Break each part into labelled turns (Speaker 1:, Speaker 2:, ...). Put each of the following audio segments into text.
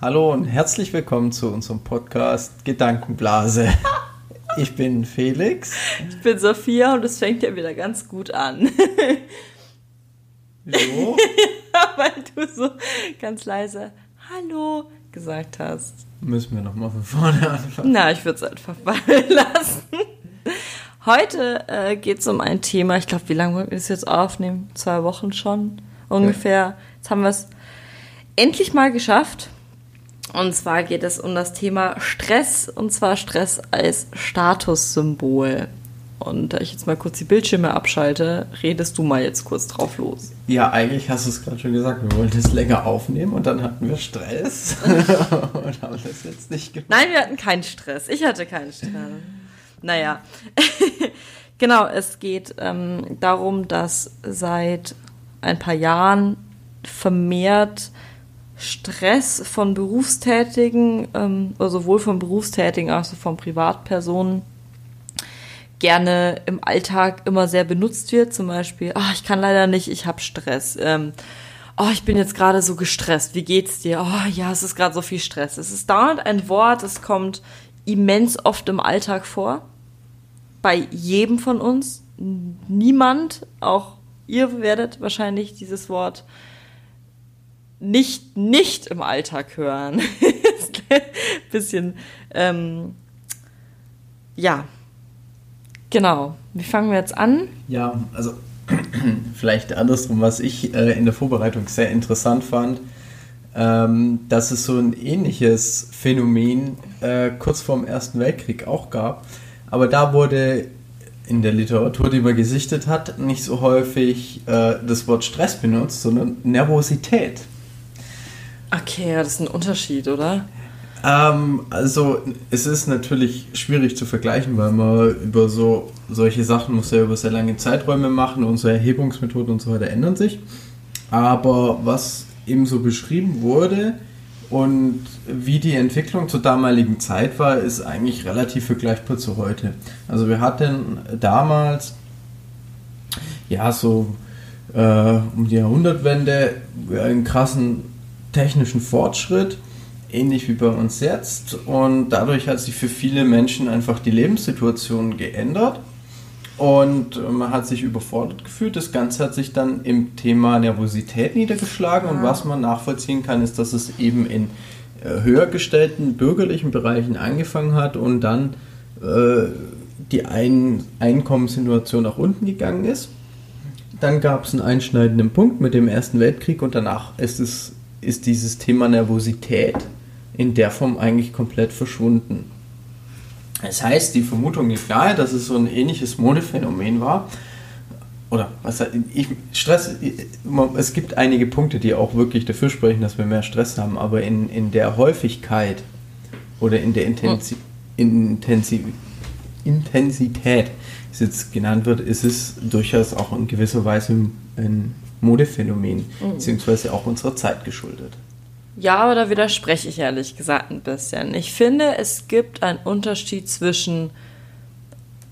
Speaker 1: Hallo und herzlich willkommen zu unserem Podcast Gedankenblase. Ich bin Felix.
Speaker 2: Ich bin Sophia und es fängt ja wieder ganz gut an.
Speaker 1: Wieso?
Speaker 2: Weil du so ganz leise Hallo gesagt hast.
Speaker 1: Müssen wir nochmal von vorne anfangen.
Speaker 2: Na, ich würde es einfach fallen lassen. Heute äh, geht es um ein Thema, ich glaube, wie lange wollen wir das jetzt aufnehmen? Zwei Wochen schon ungefähr. Jetzt haben wir es endlich mal geschafft. Und zwar geht es um das Thema Stress und zwar Stress als Statussymbol. Und da ich jetzt mal kurz die Bildschirme abschalte, redest du mal jetzt kurz drauf los.
Speaker 1: Ja, eigentlich hast du es gerade schon gesagt. Wir wollten es länger aufnehmen und dann hatten wir Stress und haben das jetzt nicht gemacht.
Speaker 2: Nein, wir hatten keinen Stress. Ich hatte keinen Stress. Naja, genau, es geht ähm, darum, dass seit ein paar Jahren vermehrt Stress von Berufstätigen, ähm, sowohl von Berufstätigen als auch von Privatpersonen, gerne im Alltag immer sehr benutzt wird. Zum Beispiel, oh, ich kann leider nicht, ich habe Stress. Ähm, oh, ich bin jetzt gerade so gestresst. Wie geht's dir? Oh, ja, es ist gerade so viel Stress. Es ist dauernd ein Wort, es kommt immens oft im Alltag vor. Bei jedem von uns. Niemand, auch ihr werdet wahrscheinlich dieses Wort nicht, nicht im Alltag hören. bisschen, ähm, ja, genau. Wie fangen wir jetzt an?
Speaker 1: Ja, also vielleicht andersrum, was ich äh, in der Vorbereitung sehr interessant fand, ähm, dass es so ein ähnliches Phänomen äh, kurz vorm Ersten Weltkrieg auch gab. Aber da wurde in der Literatur, die man gesichtet hat, nicht so häufig äh, das Wort Stress benutzt, sondern Nervosität.
Speaker 2: Okay, ja, das ist ein Unterschied, oder?
Speaker 1: Ähm, also es ist natürlich schwierig zu vergleichen, weil man über so solche Sachen muss ja über sehr lange Zeiträume machen. Unsere Erhebungsmethoden und so weiter ändern sich. Aber was eben so beschrieben wurde und wie die Entwicklung zur damaligen Zeit war, ist eigentlich relativ vergleichbar zu heute. Also wir hatten damals ja so äh, um die Jahrhundertwende einen krassen technischen Fortschritt, ähnlich wie bei uns jetzt. Und dadurch hat sich für viele Menschen einfach die Lebenssituation geändert. Und man hat sich überfordert gefühlt. Das Ganze hat sich dann im Thema Nervosität niedergeschlagen. Und was man nachvollziehen kann, ist, dass es eben in äh, höher gestellten bürgerlichen Bereichen angefangen hat und dann äh, die Ein Einkommenssituation nach unten gegangen ist. Dann gab es einen einschneidenden Punkt mit dem Ersten Weltkrieg und danach ist es ist dieses Thema Nervosität in der Form eigentlich komplett verschwunden. Das heißt, die Vermutung liegt nahe, dass es so ein ähnliches Modephänomen war. Oder was ich, Stress, es gibt einige Punkte, die auch wirklich dafür sprechen, dass wir mehr Stress haben, aber in, in der Häufigkeit oder in der Intensi Intensi Intensität, wie es jetzt genannt wird, ist es durchaus auch in gewisser Weise ein Modephänomen, mhm. beziehungsweise auch unserer Zeit geschuldet.
Speaker 2: Ja, aber da widerspreche ich ehrlich gesagt ein bisschen. Ich finde, es gibt einen Unterschied zwischen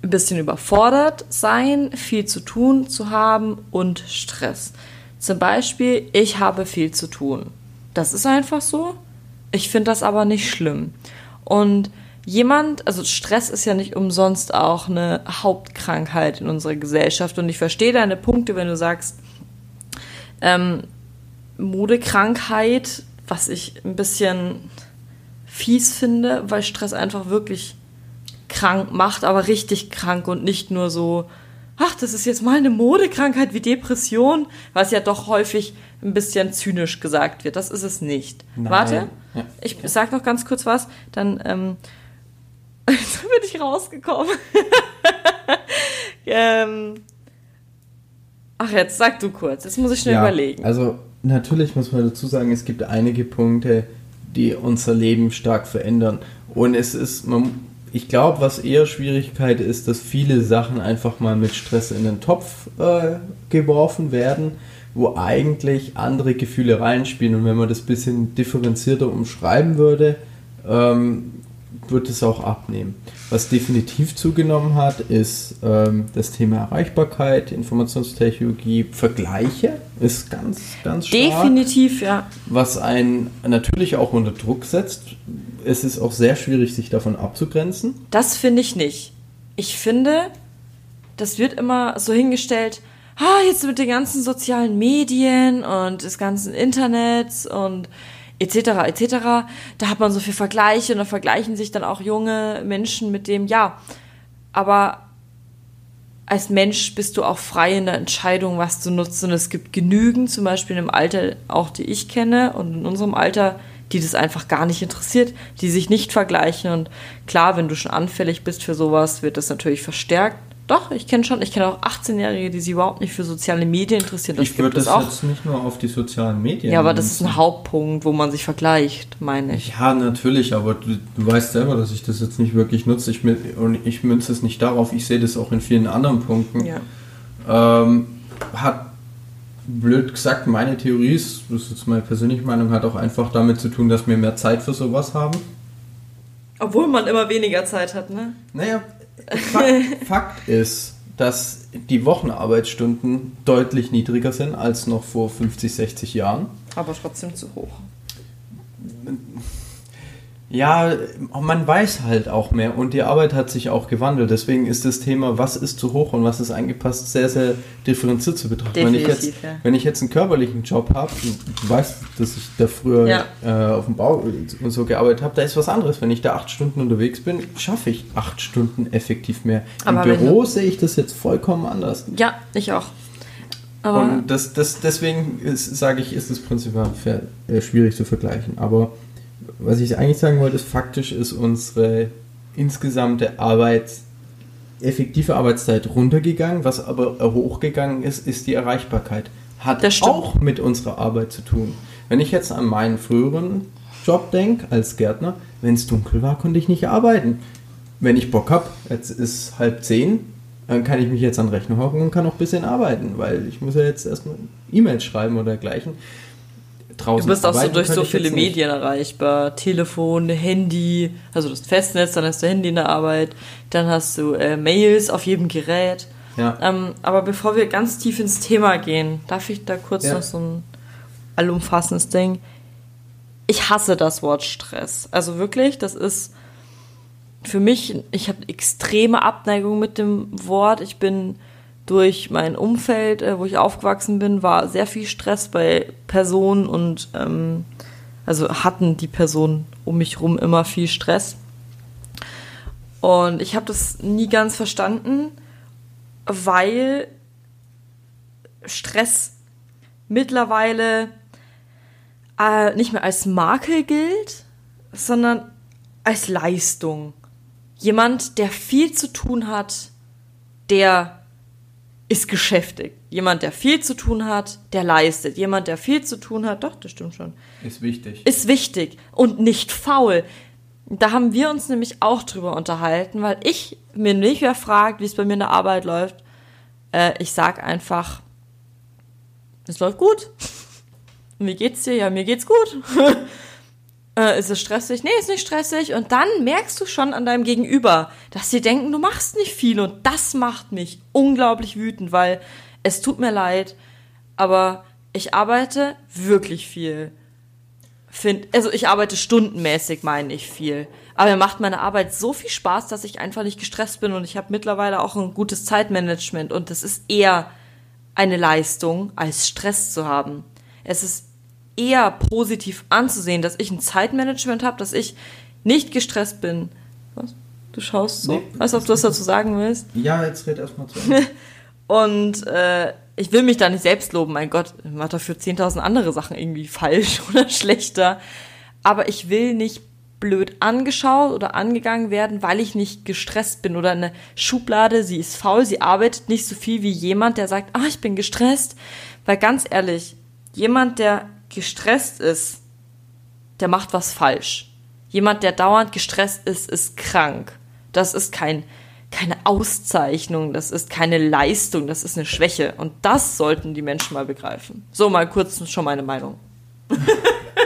Speaker 2: ein bisschen überfordert sein, viel zu tun zu haben und Stress. Zum Beispiel, ich habe viel zu tun. Das ist einfach so. Ich finde das aber nicht schlimm. Und jemand, also Stress ist ja nicht umsonst auch eine Hauptkrankheit in unserer Gesellschaft. Und ich verstehe deine Punkte, wenn du sagst, ähm, Modekrankheit, was ich ein bisschen fies finde, weil Stress einfach wirklich krank macht, aber richtig krank und nicht nur so, ach, das ist jetzt mal eine Modekrankheit wie Depression, was ja doch häufig ein bisschen zynisch gesagt wird. Das ist es nicht. Nein. Warte, ja. ich sag noch ganz kurz was, dann ähm, bin ich rausgekommen. ähm, Ach, jetzt sag du kurz, jetzt muss ich schnell ja, überlegen.
Speaker 1: Also, natürlich muss man dazu sagen, es gibt einige Punkte, die unser Leben stark verändern. Und es ist, man, ich glaube, was eher Schwierigkeit ist, dass viele Sachen einfach mal mit Stress in den Topf äh, geworfen werden, wo eigentlich andere Gefühle reinspielen. Und wenn man das ein bisschen differenzierter umschreiben würde, ähm, wird es auch abnehmen. Was definitiv zugenommen hat, ist ähm, das Thema Erreichbarkeit, Informationstechnologie, Vergleiche ist ganz, ganz
Speaker 2: stark. Definitiv, ja.
Speaker 1: Was einen natürlich auch unter Druck setzt. Es ist auch sehr schwierig, sich davon abzugrenzen.
Speaker 2: Das finde ich nicht. Ich finde, das wird immer so hingestellt, ah, jetzt mit den ganzen sozialen Medien und des ganzen Internets und etc. etc. Da hat man so viel Vergleiche und da vergleichen sich dann auch junge Menschen mit dem, ja, aber als Mensch bist du auch frei in der Entscheidung, was du nutzt. Und es gibt genügend, zum Beispiel im Alter, auch die ich kenne und in unserem Alter, die das einfach gar nicht interessiert, die sich nicht vergleichen. Und klar, wenn du schon anfällig bist für sowas, wird das natürlich verstärkt. Doch, ich kenne schon. Ich kenne auch 18-Jährige, die sich überhaupt nicht für soziale Medien interessieren.
Speaker 1: Das ich würde das auch. jetzt nicht nur auf die sozialen Medien.
Speaker 2: Ja, aber das ist ein Hauptpunkt, wo man sich vergleicht, meine ich.
Speaker 1: Ja, natürlich, aber du, du weißt selber, dass ich das jetzt nicht wirklich nutze. Ich, und ich münze es nicht darauf. Ich sehe das auch in vielen anderen Punkten. Ja. Ähm, hat blöd gesagt, meine Theorie ist, das ist jetzt meine persönliche Meinung, hat auch einfach damit zu tun, dass wir mehr Zeit für sowas haben.
Speaker 2: Obwohl man immer weniger Zeit hat, ne?
Speaker 1: Naja, Fakt, Fakt ist, dass die Wochenarbeitsstunden deutlich niedriger sind als noch vor 50, 60 Jahren.
Speaker 2: Aber trotzdem zu hoch.
Speaker 1: Ja, man weiß halt auch mehr und die Arbeit hat sich auch gewandelt. Deswegen ist das Thema, was ist zu hoch und was ist eingepasst, sehr, sehr differenziert zu betrachten. wenn, ich jetzt, ja. wenn ich jetzt einen körperlichen Job habe, du weißt, dass ich da früher ja. äh, auf dem Bau und so gearbeitet habe, da ist was anderes. Wenn ich da acht Stunden unterwegs bin, schaffe ich acht Stunden effektiv mehr. Im Aber Büro sehe ich das jetzt vollkommen anders.
Speaker 2: Ja, ich auch.
Speaker 1: Aber und das, das, deswegen sage ich, ist es prinzipiell schwierig zu vergleichen. Aber was ich eigentlich sagen wollte, ist, faktisch ist unsere insgesamte Arbeits, effektive Arbeitszeit runtergegangen. Was aber hochgegangen ist, ist die Erreichbarkeit. Hat auch mit unserer Arbeit zu tun. Wenn ich jetzt an meinen früheren Job denke, als Gärtner, wenn es dunkel war, konnte ich nicht arbeiten. Wenn ich Bock habe, jetzt ist halb zehn, dann kann ich mich jetzt an Rechner hocken und kann noch ein bisschen arbeiten, weil ich muss ja jetzt erstmal E-Mails schreiben oder dergleichen
Speaker 2: draußen. Du bist auch so durch so viele Medien erreichbar. Telefon, Handy, also das Festnetz, dann hast du Handy in der Arbeit, dann hast du äh, Mails auf jedem Gerät. Ja. Ähm, aber bevor wir ganz tief ins Thema gehen, darf ich da kurz ja. noch so ein allumfassendes Ding. Ich hasse das Wort Stress. Also wirklich, das ist für mich, ich habe extreme Abneigung mit dem Wort. Ich bin durch mein Umfeld, äh, wo ich aufgewachsen bin, war sehr viel Stress bei Personen und ähm, also hatten die Personen um mich herum immer viel Stress. Und ich habe das nie ganz verstanden, weil Stress mittlerweile äh, nicht mehr als Makel gilt, sondern als Leistung. Jemand, der viel zu tun hat, der ist geschäftig. Jemand, der viel zu tun hat, der leistet. Jemand, der viel zu tun hat, doch, das stimmt schon.
Speaker 1: Ist wichtig.
Speaker 2: Ist wichtig und nicht faul. Da haben wir uns nämlich auch drüber unterhalten, weil ich mir nicht mehr fragt, wie es bei mir in der Arbeit läuft. Äh, ich sag einfach, es läuft gut. Wie geht's dir? Ja, mir geht's gut. Äh, ist es stressig? Nee, ist nicht stressig. Und dann merkst du schon an deinem Gegenüber, dass sie denken, du machst nicht viel. Und das macht mich unglaublich wütend, weil es tut mir leid, aber ich arbeite wirklich viel. Find, also ich arbeite stundenmäßig, meine ich viel. Aber mir macht meine Arbeit so viel Spaß, dass ich einfach nicht gestresst bin und ich habe mittlerweile auch ein gutes Zeitmanagement und das ist eher eine Leistung, als Stress zu haben. Es ist eher positiv anzusehen, dass ich ein Zeitmanagement habe, dass ich nicht gestresst bin. Was? Du schaust so, nee, als ob du was dazu sagen willst.
Speaker 1: Ja, jetzt red erstmal zu.
Speaker 2: Und äh, ich will mich da nicht selbst loben, mein Gott, ich mache dafür 10.000 andere Sachen irgendwie falsch oder schlechter. Aber ich will nicht blöd angeschaut oder angegangen werden, weil ich nicht gestresst bin oder eine Schublade, sie ist faul, sie arbeitet nicht so viel wie jemand, der sagt, ah, ich bin gestresst. Weil ganz ehrlich, jemand, der gestresst ist, der macht was falsch. Jemand, der dauernd gestresst ist, ist krank. Das ist kein, keine Auszeichnung, das ist keine Leistung, das ist eine Schwäche. Und das sollten die Menschen mal begreifen. So, mal kurz schon meine Meinung.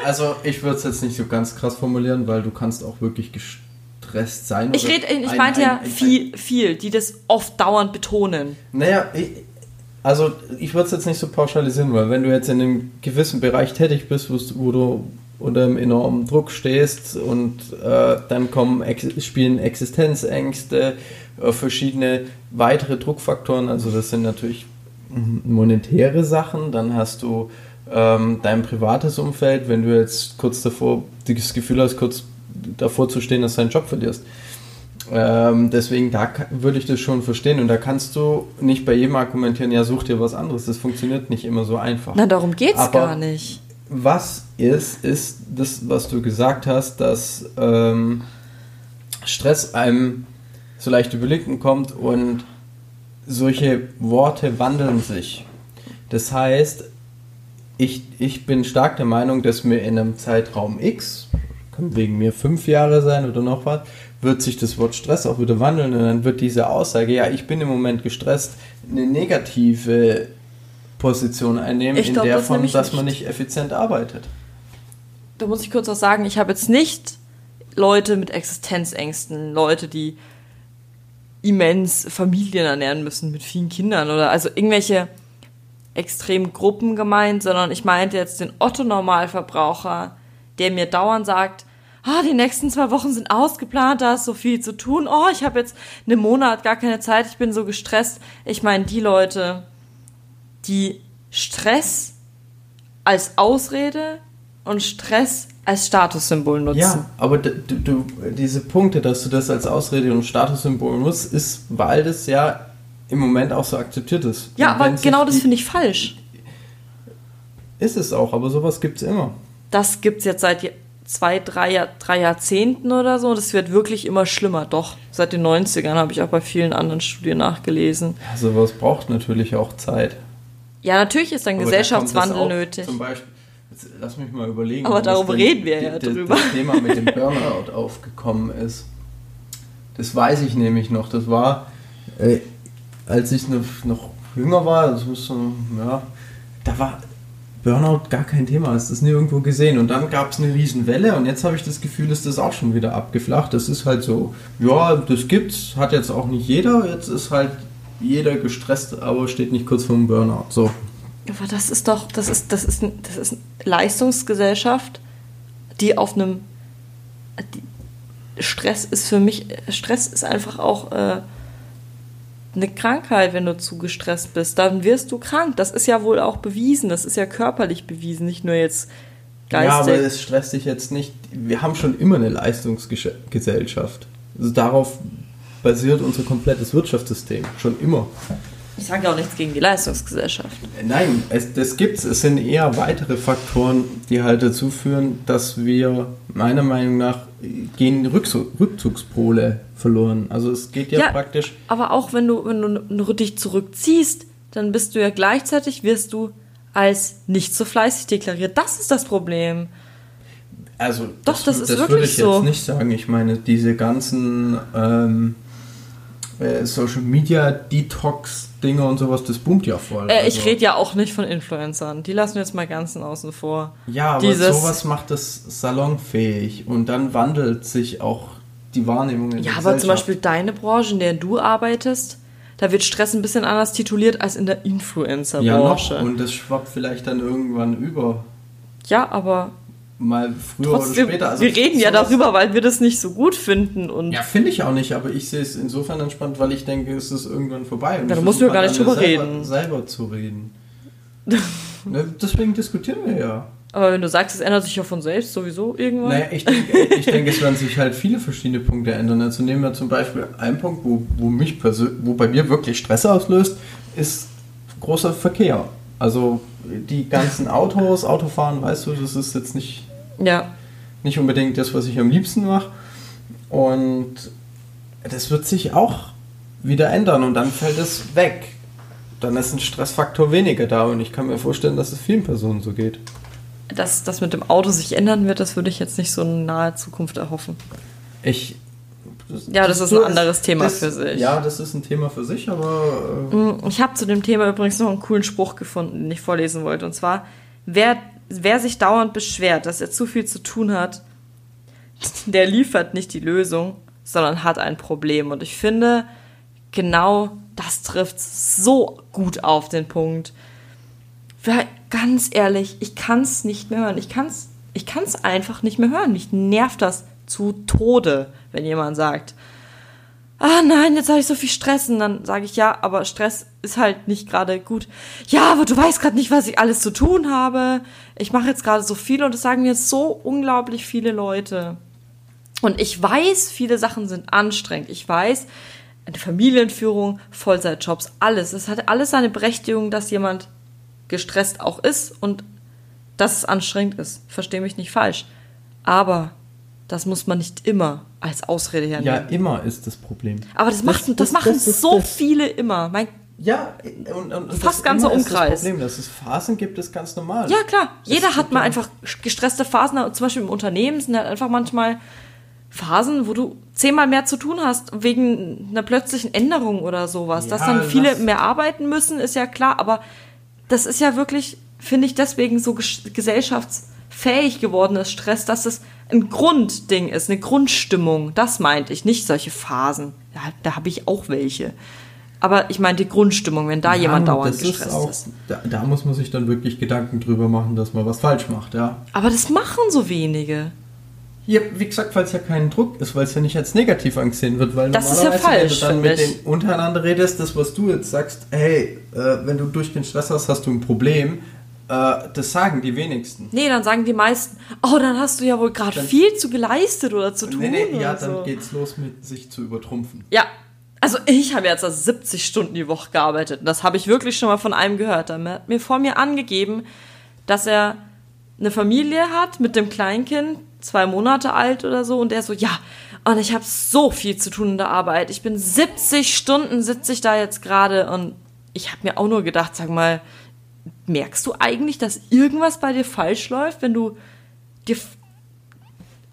Speaker 1: Also, ich würde es jetzt nicht so ganz krass formulieren, weil du kannst auch wirklich gestresst sein.
Speaker 2: Ich, red, ich meinte ja viel, viel, die das oft dauernd betonen.
Speaker 1: Naja, ich, also ich würde es jetzt nicht so pauschalisieren, weil wenn du jetzt in einem gewissen Bereich tätig bist, wo du unter einem enormen Druck stehst und äh, dann kommen spielen Existenzängste, äh, verschiedene weitere Druckfaktoren, also das sind natürlich monetäre Sachen, dann hast du ähm, dein privates Umfeld, wenn du jetzt kurz davor das Gefühl hast, kurz davor zu stehen, dass du deinen Job verlierst. Ähm, deswegen, da würde ich das schon verstehen. Und da kannst du nicht bei jedem argumentieren, ja, such dir was anderes. Das funktioniert nicht immer so einfach.
Speaker 2: Na, darum geht es gar nicht.
Speaker 1: Was ist, ist das, was du gesagt hast, dass ähm, Stress einem so leicht überlegen kommt und solche Worte wandeln sich. Das heißt, ich, ich bin stark der Meinung, dass mir in einem Zeitraum X, kann wegen mir fünf Jahre sein oder noch was, wird sich das Wort Stress auch wieder wandeln und dann wird diese Aussage, ja, ich bin im Moment gestresst, eine negative Position einnehmen, ich in glaub, der das Form, dass man nicht effizient arbeitet.
Speaker 2: Da muss ich kurz was sagen, ich habe jetzt nicht Leute mit Existenzängsten, Leute, die immens Familien ernähren müssen mit vielen Kindern oder also irgendwelche extremen Gruppen gemeint, sondern ich meinte jetzt den Otto-Normalverbraucher, der mir dauernd sagt, ah, die nächsten zwei Wochen sind ausgeplant, da ist so viel zu tun, oh, ich habe jetzt einen Monat gar keine Zeit, ich bin so gestresst. Ich meine, die Leute, die Stress als Ausrede und Stress als Statussymbol nutzen. Ja,
Speaker 1: aber du, du, diese Punkte, dass du das als Ausrede und Statussymbol nutzt, ist, weil das ja im Moment auch so akzeptiert ist.
Speaker 2: Ja, aber genau das finde ich falsch.
Speaker 1: Ist es auch, aber sowas gibt es immer.
Speaker 2: Das gibt es jetzt seit zwei, drei, drei Jahrzehnten oder so. Das wird wirklich immer schlimmer. Doch, seit den 90ern habe ich auch bei vielen anderen Studien nachgelesen.
Speaker 1: Ja, sowas braucht natürlich auch Zeit.
Speaker 2: Ja, natürlich ist ein aber Gesellschaftswandel nötig.
Speaker 1: Zum Beispiel, lass mich mal überlegen.
Speaker 2: Aber darüber reden wir ja drüber.
Speaker 1: Das Thema mit dem Burnout aufgekommen ist. Das weiß ich nämlich noch. Das war, äh, als ich noch, noch jünger war, das muss so, ja, da war Burnout gar kein Thema, hast das nie irgendwo gesehen. Und dann gab es eine Riesenwelle und jetzt habe ich das Gefühl, ist das auch schon wieder abgeflacht. Das ist halt so, ja, das gibt's, hat jetzt auch nicht jeder. Jetzt ist halt jeder gestresst, aber steht nicht kurz vor dem Burnout. So.
Speaker 2: Aber das ist doch, das ist, das ist, das ist eine Leistungsgesellschaft, die auf einem Stress ist für mich, Stress ist einfach auch äh, eine Krankheit, wenn du zu gestresst bist. Dann wirst du krank. Das ist ja wohl auch bewiesen. Das ist ja körperlich bewiesen, nicht nur jetzt
Speaker 1: geistig. Ja, aber es stresst dich jetzt nicht. Wir haben schon immer eine Leistungsgesellschaft. Also darauf basiert unser komplettes Wirtschaftssystem. Schon immer.
Speaker 2: Ich sage auch nichts gegen die Leistungsgesellschaft.
Speaker 1: Nein, es, das gibt's. Es sind eher weitere Faktoren, die halt dazu führen, dass wir meiner Meinung nach gehen Rückzugspole verloren. Also es geht ja, ja, praktisch.
Speaker 2: Aber auch wenn du, wenn du dich zurückziehst, dann bist du ja gleichzeitig, wirst du als nicht so fleißig deklariert. Das ist das Problem.
Speaker 1: Also Doch, das, das ist das wirklich würde ich so. jetzt nicht sagen. Ich meine, diese ganzen ähm, äh, Social Media Detox Dinge und sowas, das boomt ja voll.
Speaker 2: Äh, ich also. rede ja auch nicht von Influencern. Die lassen wir jetzt mal ganz außen vor.
Speaker 1: Ja, aber Dieses sowas macht das salonfähig und dann wandelt sich auch die Wahrnehmung
Speaker 2: in Ja, aber zum Beispiel deine Branche, in der du arbeitest, da wird Stress ein bisschen anders tituliert als in der Influencer-Branche.
Speaker 1: Ja, noch. und das schwappt vielleicht dann irgendwann über.
Speaker 2: Ja, aber
Speaker 1: mal früher Trotzdem, oder später.
Speaker 2: Also wir reden ja darüber, weil wir das nicht so gut finden. Und
Speaker 1: ja, finde ich auch nicht, aber ich sehe es insofern entspannt, weil ich denke, es ist irgendwann vorbei. Und
Speaker 2: ja, da musst du ja gar nicht drüber
Speaker 1: selber,
Speaker 2: reden.
Speaker 1: Selber zu reden. Ne, deswegen diskutieren wir ja.
Speaker 2: Aber wenn du sagst, es ändert sich ja von selbst sowieso irgendwann.
Speaker 1: Naja, ich denke, ich denke, es werden sich halt viele verschiedene Punkte ändern. Also nehmen wir zum Beispiel einen Punkt, wo, wo, mich wo bei mir wirklich Stress auslöst, ist großer Verkehr. Also die ganzen Autos, Autofahren, weißt du, das ist jetzt nicht
Speaker 2: ja.
Speaker 1: Nicht unbedingt das, was ich am liebsten mache. Und das wird sich auch wieder ändern und dann fällt es weg. Dann ist ein Stressfaktor weniger da und ich kann mir vorstellen, dass es vielen Personen so geht.
Speaker 2: Dass das mit dem Auto sich ändern wird, das würde ich jetzt nicht so in naher Zukunft erhoffen.
Speaker 1: Ich.
Speaker 2: Das, ja, das, das ist ein anderes Thema
Speaker 1: das,
Speaker 2: für sich.
Speaker 1: Ja, das ist ein Thema für sich, aber. Äh
Speaker 2: mm, ich habe zu dem Thema übrigens noch einen coolen Spruch gefunden, den ich vorlesen wollte. Und zwar: Wer wer sich dauernd beschwert, dass er zu viel zu tun hat, der liefert nicht die Lösung, sondern hat ein Problem. Und ich finde, genau das trifft so gut auf den Punkt. Ganz ehrlich, ich kann es nicht mehr hören. Ich kann es ich kann's einfach nicht mehr hören. Mich nervt das zu Tode, wenn jemand sagt, ah nein, jetzt habe ich so viel Stress. Und dann sage ich, ja, aber Stress ist halt nicht gerade gut. Ja, aber du weißt gerade nicht, was ich alles zu tun habe. Ich mache jetzt gerade so viel und das sagen mir so unglaublich viele Leute. Und ich weiß, viele Sachen sind anstrengend. Ich weiß, eine Familienführung, Vollzeitjobs, alles. Es hat alles seine Berechtigung, dass jemand gestresst auch ist und dass es anstrengend ist. Verstehe mich nicht falsch. Aber das muss man nicht immer als Ausrede hernehmen.
Speaker 1: Ja, immer ist das Problem.
Speaker 2: Aber das, macht, das, das, das machen das, so viele immer. Mein
Speaker 1: ja, und, und
Speaker 2: fast ganzer Umkreis.
Speaker 1: das Problem, dass es Phasen gibt, ist ganz normal.
Speaker 2: Ja, klar. Jeder hat mal einfach gestresste Phasen. Zum Beispiel im Unternehmen sind halt einfach manchmal Phasen, wo du zehnmal mehr zu tun hast, wegen einer plötzlichen Änderung oder sowas. Ja, Dass dann viele mehr arbeiten müssen, ist ja klar, aber das ist ja wirklich, finde ich, deswegen so gesellschaftsfähig gewordenes Stress, dass es ein Grundding ist, eine Grundstimmung. Das meinte ich, nicht solche Phasen. Da, da habe ich auch welche. Aber ich meine die Grundstimmung, wenn da ja, jemand dauernd gestresst ist, auch, ist.
Speaker 1: Da, da, muss man sich dann wirklich Gedanken drüber machen, dass man was falsch macht, ja.
Speaker 2: Aber das machen so wenige.
Speaker 1: Ja, wie gesagt, weil es ja kein Druck ist, weil es ja nicht als negativ angesehen wird, weil
Speaker 2: das ist ja falsch,
Speaker 1: wenn du dann mit denen untereinander redest, das was du jetzt sagst, hey, äh, wenn du durch den Stress hast, hast du ein Problem, das sagen die wenigsten.
Speaker 2: Nee, dann sagen die meisten, oh, dann hast du ja wohl gerade viel zu geleistet oder zu tun. Nee, nee,
Speaker 1: ja, dann so. geht's los mit sich zu übertrumpfen.
Speaker 2: Ja, also ich habe jetzt also 70 Stunden die Woche gearbeitet. Das habe ich wirklich schon mal von einem gehört. Er hat mir vor mir angegeben, dass er eine Familie hat mit dem Kleinkind, zwei Monate alt oder so, und er so, ja, und ich habe so viel zu tun in der Arbeit. Ich bin 70 Stunden sitze ich da jetzt gerade und ich habe mir auch nur gedacht, sag mal, merkst du eigentlich, dass irgendwas bei dir falsch läuft, wenn du dir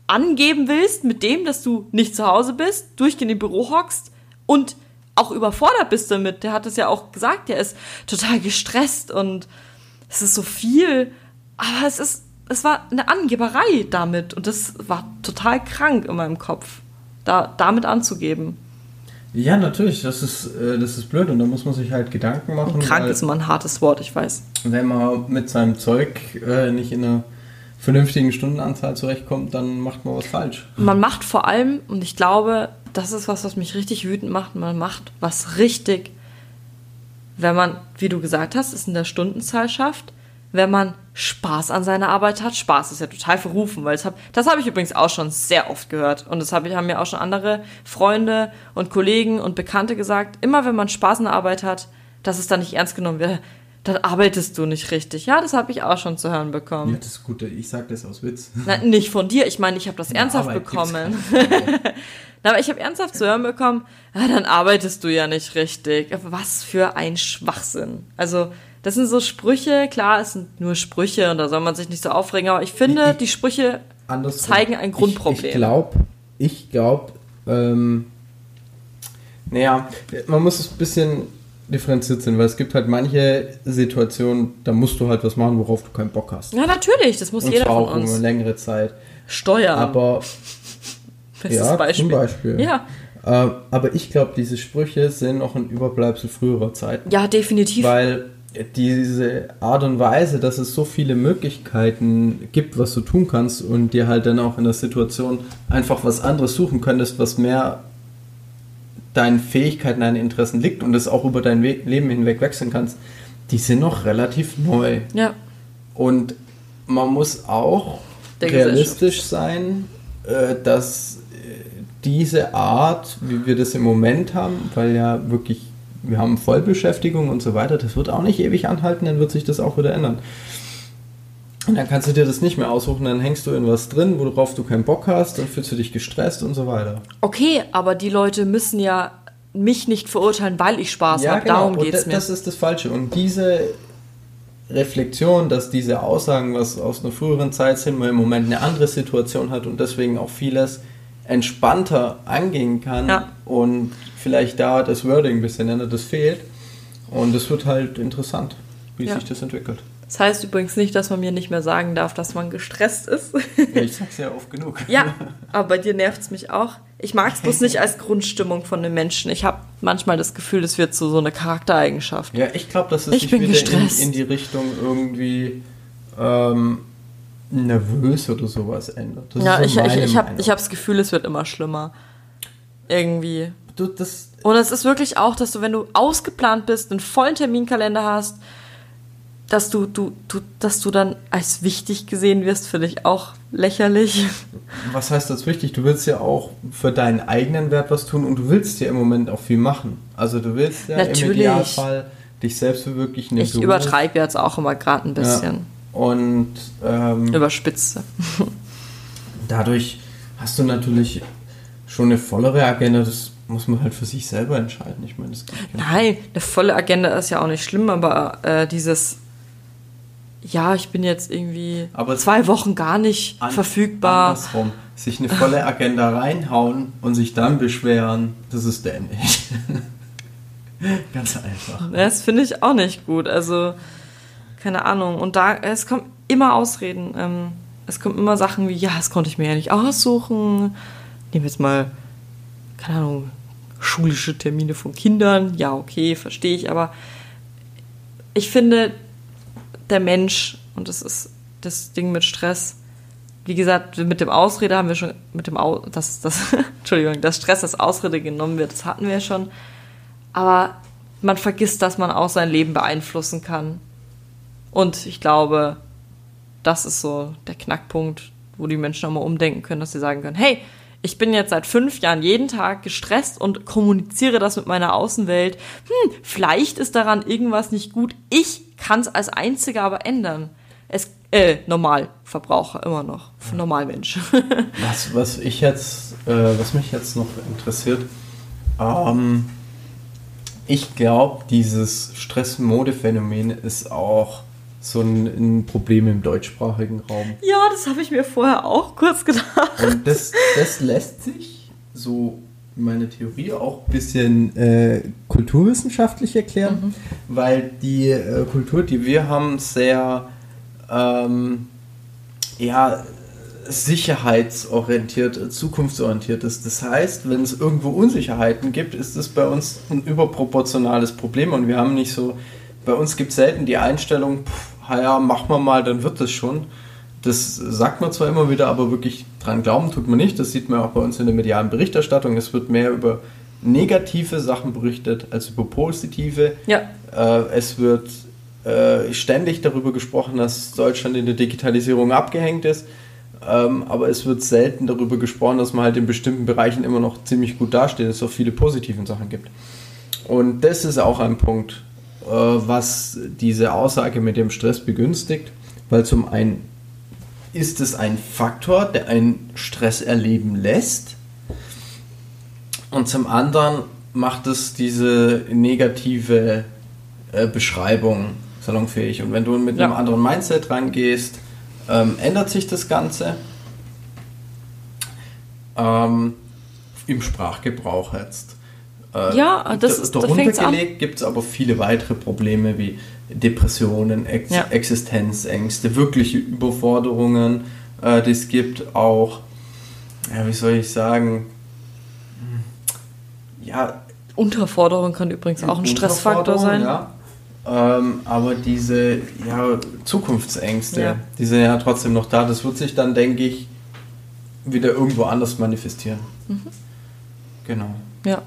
Speaker 2: angeben willst mit dem, dass du nicht zu Hause bist, durchgehend im Büro hockst und auch überfordert bist damit. Der hat es ja auch gesagt, der ist total gestresst und es ist so viel, aber es ist es war eine Angeberei damit und das war total krank in meinem Kopf, da damit anzugeben.
Speaker 1: Ja, natürlich, das ist, äh, das ist blöd und da muss man sich halt Gedanken machen. Und
Speaker 2: krank ist immer ein hartes Wort, ich weiß.
Speaker 1: Wenn man mit seinem Zeug äh, nicht in einer vernünftigen Stundenanzahl zurechtkommt, dann macht man was falsch.
Speaker 2: Man macht vor allem, und ich glaube, das ist was, was mich richtig wütend macht, man macht was richtig, wenn man, wie du gesagt hast, es in der Stundenzahl schafft, wenn man Spaß an seiner Arbeit hat. Spaß ist ja total verrufen, weil das habe hab ich übrigens auch schon sehr oft gehört. Und das hab ich, haben mir auch schon andere Freunde und Kollegen und Bekannte gesagt. Immer wenn man Spaß an der Arbeit hat, dass es dann nicht ernst genommen wird, dann arbeitest du nicht richtig. Ja, das habe ich auch schon zu hören bekommen. Ja,
Speaker 1: das ist gut. Ich sage das aus Witz.
Speaker 2: Nein, nicht von dir. Ich meine, ich habe das ernsthaft Arbeit bekommen. Aber ich habe ernsthaft zu hören bekommen, ja, dann arbeitest du ja nicht richtig. Was für ein Schwachsinn. Also, das sind so Sprüche, klar, es sind nur Sprüche und da soll man sich nicht so aufregen, aber ich finde, ich, die Sprüche zeigen ein Grundproblem.
Speaker 1: Ich glaube, ich glaube, ähm, naja, man muss es ein bisschen differenziert sein, weil es gibt halt manche Situationen, da musst du halt was machen, worauf du keinen Bock hast.
Speaker 2: Ja, natürlich, das muss und jeder zwar auch von uns.
Speaker 1: über längere Zeit.
Speaker 2: Steuern.
Speaker 1: Aber
Speaker 2: Bestes ja, Beispiel.
Speaker 1: zum Beispiel.
Speaker 2: Ja.
Speaker 1: Äh, aber ich glaube, diese Sprüche sind noch ein Überbleibsel früherer Zeiten.
Speaker 2: Ja, definitiv.
Speaker 1: Weil diese Art und Weise, dass es so viele Möglichkeiten gibt, was du tun kannst und dir halt dann auch in der Situation einfach was anderes suchen könntest, was mehr deinen Fähigkeiten, deinen Interessen liegt und es auch über dein Leben hinweg wechseln kannst, die sind noch relativ neu.
Speaker 2: Ja.
Speaker 1: Und man muss auch Der realistisch sein, äh, dass äh, diese Art, wie wir das im Moment haben, weil ja wirklich wir haben Vollbeschäftigung und so weiter, das wird auch nicht ewig anhalten, dann wird sich das auch wieder ändern. Und dann kannst du dir das nicht mehr aussuchen, dann hängst du in was drin, worauf du keinen Bock hast, dann fühlst du dich gestresst und so weiter.
Speaker 2: Okay, aber die Leute müssen ja mich nicht verurteilen, weil ich Spaß ja, habe. Genau. Darum geht es mir.
Speaker 1: Das ist das Falsche. Und diese Reflexion, dass diese Aussagen, was aus einer früheren Zeit sind, man im Moment eine andere Situation hat und deswegen auch vieles entspannter angehen kann ja. und vielleicht da das Wording ein bisschen ändert, das fehlt. Und es wird halt interessant, wie ja. sich das entwickelt.
Speaker 2: Das heißt übrigens nicht, dass man mir nicht mehr sagen darf, dass man gestresst ist.
Speaker 1: Ja, ich sag's ja oft genug.
Speaker 2: ja, aber bei dir nervt es mich auch. Ich mag es bloß nicht als Grundstimmung von den Menschen. Ich habe manchmal das Gefühl, das wird so, so eine Charaktereigenschaft.
Speaker 1: Ja, ich glaube, dass es
Speaker 2: Ich
Speaker 1: sich
Speaker 2: bin
Speaker 1: wieder in, in die Richtung irgendwie ähm, nervös oder sowas ändert. Das
Speaker 2: Ja, ich,
Speaker 1: so
Speaker 2: ich,
Speaker 1: meine
Speaker 2: ich habe ich hab das Gefühl, es wird immer schlimmer. Irgendwie.
Speaker 1: Du, das,
Speaker 2: Und es ist wirklich auch, dass du, wenn du ausgeplant bist, einen vollen Terminkalender hast, dass du, du, du, dass du dann als wichtig gesehen wirst, finde ich auch lächerlich.
Speaker 1: was heißt das wichtig? Du willst ja auch für deinen eigenen Wert was tun und du willst ja im Moment auch viel machen. Also du willst ja im
Speaker 2: Natürlich.
Speaker 1: Idealfall dich selbst verwirklichen. im
Speaker 2: Ich übertreibe jetzt auch immer gerade ein
Speaker 1: Ja.
Speaker 2: bisschen.
Speaker 1: Und ähm,
Speaker 2: Überspitze.
Speaker 1: dadurch hast du natürlich schon eine vollere Agenda. Das muss man halt für sich selber entscheiden. Ich meine, das
Speaker 2: Nein, eine volle Agenda ist ja auch nicht schlimm, aber äh, dieses, ja, ich bin jetzt irgendwie
Speaker 1: Aber
Speaker 2: zwei Wochen gar nicht
Speaker 1: An-
Speaker 2: verfügbar.
Speaker 1: Andersrum. Sich eine volle Agenda reinhauen und sich dann beschweren, das ist dämlich. Ganz einfach.
Speaker 2: Das finde ich auch nicht gut. Also, keine Ahnung. Und da, es kommen immer Ausreden. Ähm, es kommen immer Sachen wie, ja, das konnte ich mir ja nicht aussuchen. Nehmen wir jetzt mal, keine Ahnung, schulische Termine von Kindern. Ja, okay, verstehe ich. Aber ich finde, der Mensch, und das ist das Ding mit Stress, wie gesagt, mit dem Ausrede haben wir schon, mit dem Au das, das, Entschuldigung, dass Stress als Ausrede genommen wird, das hatten wir schon. Aber man vergisst, dass man auch sein Leben beeinflussen kann. Und ich glaube, das ist so der Knackpunkt, wo die Menschen auch mal umdenken können, dass sie sagen können, hey, ich bin jetzt seit fünf Jahren jeden Tag gestresst und kommuniziere das mit meiner Außenwelt. Hm, vielleicht ist daran irgendwas nicht gut. Ich kann es als Einziger aber ändern. Es, äh, Normalverbraucher immer noch. Normalmensch.
Speaker 1: Was, was ich jetzt, äh, was mich jetzt noch interessiert, ähm, ich glaube, dieses Stress-Mode-Phänomen ist auch so ein, ein Problem im deutschsprachigen Raum.
Speaker 2: ja, das habe ich mir vorher auch kurz gedacht.
Speaker 1: Und das, das lässt sich, so meine Theorie, auch ein bisschen äh, kulturwissenschaftlich erklären, weil die äh, Kultur, die wir haben, sehr ähm, ja, sicherheitsorientiert, zukunftsorientiert ist. Das heißt, wenn es irgendwo Unsicherheiten gibt, ist das bei uns ein überproportionales Problem und wir haben nicht so, bei uns gibt es selten die Einstellung, pff, ja, machen wir mal, dann wird das schon. Das sagt man zwar immer wieder, aber wirklich dran glauben tut man nicht. Das sieht man auch bei uns in der medialen Berichterstattung. Es wird mehr über negative Sachen berichtet als über positive.
Speaker 2: Ja.
Speaker 1: Äh, es wird äh, ständig darüber gesprochen, dass Deutschland in der Digitalisierung abgehängt ist. Ähm, aber es wird selten darüber gesprochen, dass man halt in bestimmten Bereichen immer noch ziemlich gut dasteht, dass es auch viele positive Sachen gibt. Und das ist auch ein Punkt, was diese Aussage mit dem Stress begünstigt, weil zum einen ist es ein Faktor, der einen Stress erleben lässt und zum anderen macht es diese negative äh, Beschreibung salonfähig. Und wenn du mit
Speaker 2: Ja.
Speaker 1: einem anderen Mindset rangehst, ähm, ändert sich das Ganze. Ähm, Im Sprachgebrauch jetzt. Äh,
Speaker 2: Ja, das
Speaker 1: da- darunter gelegt gibt es aber viele weitere Probleme wie Depressionen, Ex
Speaker 2: Ja.
Speaker 1: Existenzängste, wirkliche Überforderungen. Äh, das gibt auch, ja, wie soll ich sagen, hm, ja,
Speaker 2: Unterforderung kann übrigens auch ein Stressfaktor sein.
Speaker 1: Ja. Ähm, aber diese ja, Zukunftsängste,
Speaker 2: Ja.
Speaker 1: die sind ja trotzdem noch da. Das wird sich dann, denke ich, wieder irgendwo anders manifestieren.
Speaker 2: Mhm.
Speaker 1: Genau,
Speaker 2: Ja,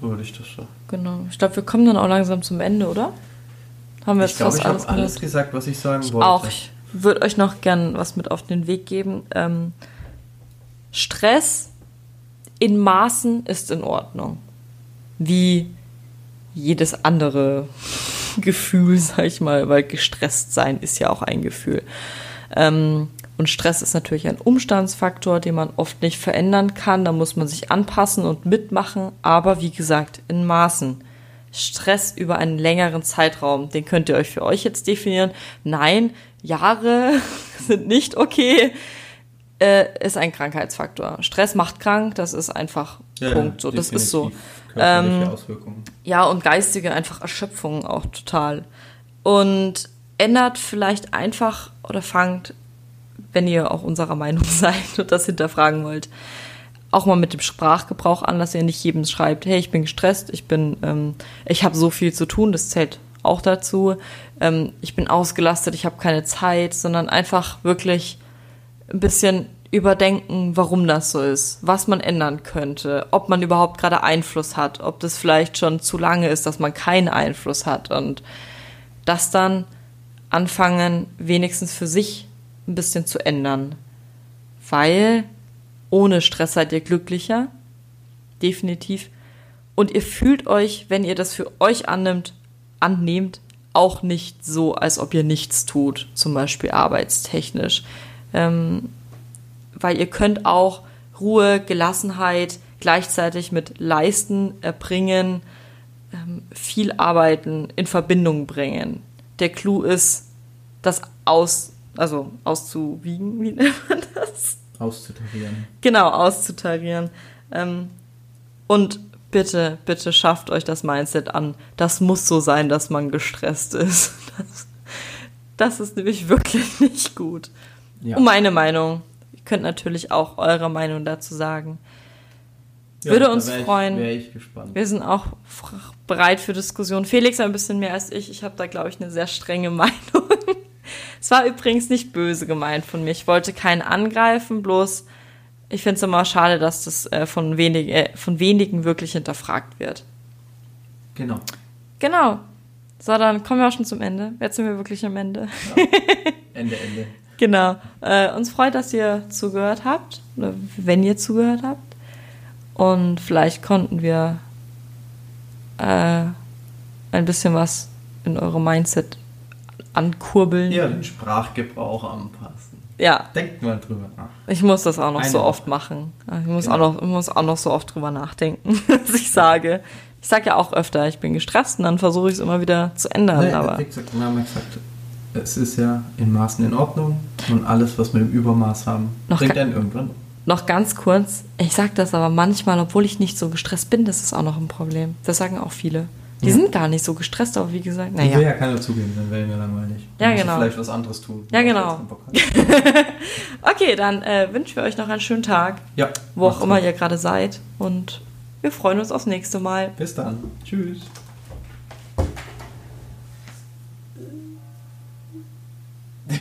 Speaker 1: so würde ich das sagen.
Speaker 2: genau. Ich glaube, wir kommen dann auch langsam zum Ende, oder? Haben wir jetzt
Speaker 1: Ich glaube,
Speaker 2: fast
Speaker 1: ich
Speaker 2: alles
Speaker 1: habe alles
Speaker 2: gesagt?
Speaker 1: gesagt, was ich sagen wollte.
Speaker 2: Auch. Ich würde euch noch gern was mit auf den Weg geben. Ähm, Stress in Maßen ist in Ordnung. Wie jedes andere Gefühl, sag ich mal, weil gestresst sein ist ja auch ein Gefühl. Ähm, und Stress ist natürlich ein Umstandsfaktor, den man oft nicht verändern kann. Da muss man sich anpassen und mitmachen. Aber wie gesagt, in Maßen. Stress über einen längeren Zeitraum, den könnt ihr euch für euch jetzt definieren. Nein, Jahre sind nicht okay. Äh, ist ein Krankheitsfaktor. Stress macht krank, das ist einfach
Speaker 1: Ja,
Speaker 2: Punkt. So, das ist so. Ähm,
Speaker 1: Auswirkungen.
Speaker 2: Ja, und geistige einfach Erschöpfung auch total. Und ändert vielleicht einfach oder fangt, wenn ihr auch unserer Meinung seid und das hinterfragen wollt, auch mal mit dem Sprachgebrauch an, dass ihr nicht jedem schreibt, hey, ich bin gestresst, ich bin, ähm, ich habe so viel zu tun, das zählt auch dazu. Ähm, ich bin ausgelastet, ich habe keine Zeit, sondern einfach wirklich ein bisschen überdenken, warum das so ist, was man ändern könnte, ob man überhaupt gerade Einfluss hat, ob das vielleicht schon zu lange ist, dass man keinen Einfluss hat und das dann anfangen, wenigstens für sich ein bisschen zu ändern. Weil ohne Stress seid ihr glücklicher, definitiv. Und ihr fühlt euch, wenn ihr das für euch annimmt, annehmt, auch nicht so, als ob ihr nichts tut, zum Beispiel arbeitstechnisch. Ähm, weil ihr könnt auch Ruhe, Gelassenheit gleichzeitig mit Leisten, Erbringen, ähm, viel Arbeiten in Verbindung bringen. Der Clou ist, das aus, also auszuwiegen, wie nennt man das?
Speaker 1: Auszutarieren.
Speaker 2: Genau, auszutarieren. Ähm, und bitte, bitte schafft euch das Mindset an. Das muss so sein, dass man gestresst ist. Das, das ist nämlich wirklich nicht gut. Ja. Und meine Meinung. Ihr könnt natürlich auch eure Meinung dazu sagen. Ja, Würde uns wär freuen.
Speaker 1: Ich, ich
Speaker 2: Wir sind auch bereit für Diskussionen. Felix ein bisschen mehr als ich. Ich habe da, glaube ich, eine sehr strenge Meinung. Es war übrigens nicht böse gemeint von mir. Ich wollte keinen angreifen, bloß ich finde es immer schade, dass das äh, von, wenig, äh, von wenigen wirklich hinterfragt wird.
Speaker 1: Genau.
Speaker 2: Genau. So, dann kommen wir auch schon zum Ende. Jetzt sind wir wirklich am Ende.
Speaker 1: Ja. Ende, Ende.
Speaker 2: genau. Äh, uns freut, dass ihr zugehört habt. Oder wenn ihr zugehört habt. Und vielleicht konnten wir äh, ein bisschen was in eurem Mindset ankurbeln.
Speaker 1: Ja, den Sprachgebrauch anpassen.
Speaker 2: Ja.
Speaker 1: Denkt mal drüber nach.
Speaker 2: Ich muss das auch noch Eine so Woche. oft machen. Ich muss, genau. auch noch, ich muss auch noch so oft drüber nachdenken, was ich sage. Ich sage ja auch öfter, ich bin gestresst und dann versuche ich es immer wieder zu ändern. Nee, aber
Speaker 1: gesagt, wir haben gesagt, es ist ja in Maßen in Ordnung und alles, was wir im Übermaß haben, noch bringt einen irgendwann.
Speaker 2: Noch ganz kurz, ich sage das aber manchmal, obwohl ich nicht so gestresst bin, das ist auch noch ein Problem. Das sagen auch viele. Die ja. sind gar nicht so gestresst, aber wie gesagt,
Speaker 1: naja. Ich will ja keiner zugeben, dann wäre mir langweilig.
Speaker 2: Ja, genau.
Speaker 1: Vielleicht was anderes tun.
Speaker 2: Ja, genau. okay, dann äh, wünschen wir euch noch einen schönen Tag.
Speaker 1: Ja.
Speaker 2: Wo auch immer gut. ihr gerade seid. Und wir freuen uns aufs nächste Mal.
Speaker 1: Bis dann. Tschüss.